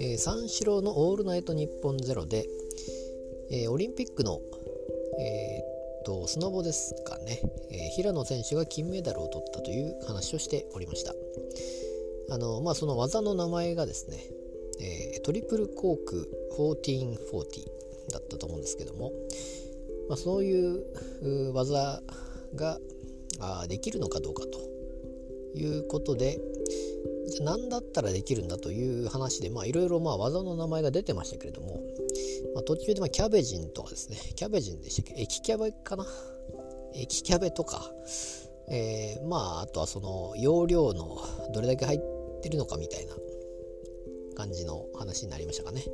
えー、三四郎の「オールナイトニッポンゼロで、えー、オリンピックの、えー、とスノボですかね、えー、平野選手が金メダルを取ったという話をしておりました。あのまあその技の名前がですね、え、トリプルコーク1440だったと思うんですけども、まあ、そういう技があできるのかどうかということでじゃ何だったらできるんだという話でいろいろ技の名前が出てましたけれども、まあ、途中でまキャベジンとかですねキャベジンでしたっけ？液キャベかな？液キャベとか、えー、まああとはその容量のどれだけ入ってるのかみたいな感じの話になりましたかね、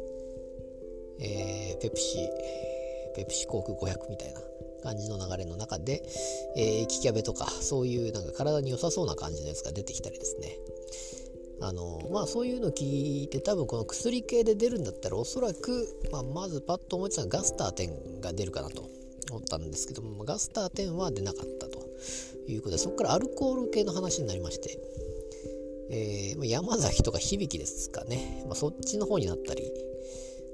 えー、ペプシペプシコーク500みたいな。感じの流れの中で、えー、液キャベとかそういうなんか体に良さそうな感じのやつが出てきたりですね。あのまあそういうの聞いて多分この薬系で出るんだったらおそらく、まあ、まずパッと思いついたのはガスター10が出るかなと思ったんですけどもガスター10は出なかったと。いうことでそこからアルコール系の話になりまして、えー、山崎とか響きですかね、まあ、そっちの方になったり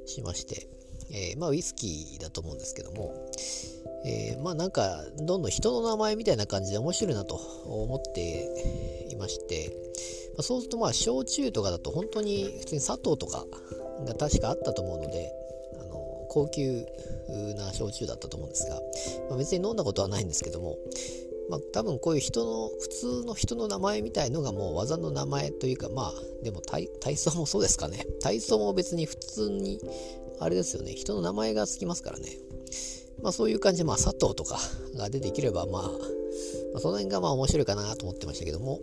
しまして、えー、まあウイスキーだと思うんですけども、えー、まあなんかどんどん人の名前みたいな感じで面白いなと思っていまして、まあ、そうするとまあ焼酎とかだと本当に普通に砂糖とかが確かあったと思うのであの高級な焼酎だったと思うんですが、まあ、別に飲んだことはないんですけども、まあ、多分こういう人の普通の人の名前みたいのがもう技の名前というかまあでも体操もそうですかね。体操も別に普通にあれですよね。人の名前がつきますからね。まあそういう感じで、まあ佐藤とかが出てきれば、まあ、まあ、その辺がまあ面白いかなと思ってましたけども、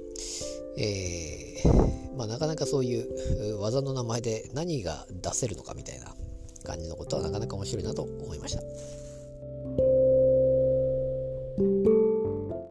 えー、まあなかなかそういう技の名前で何が出せるのかみたいな感じのことはなかなか面白いなと思いました。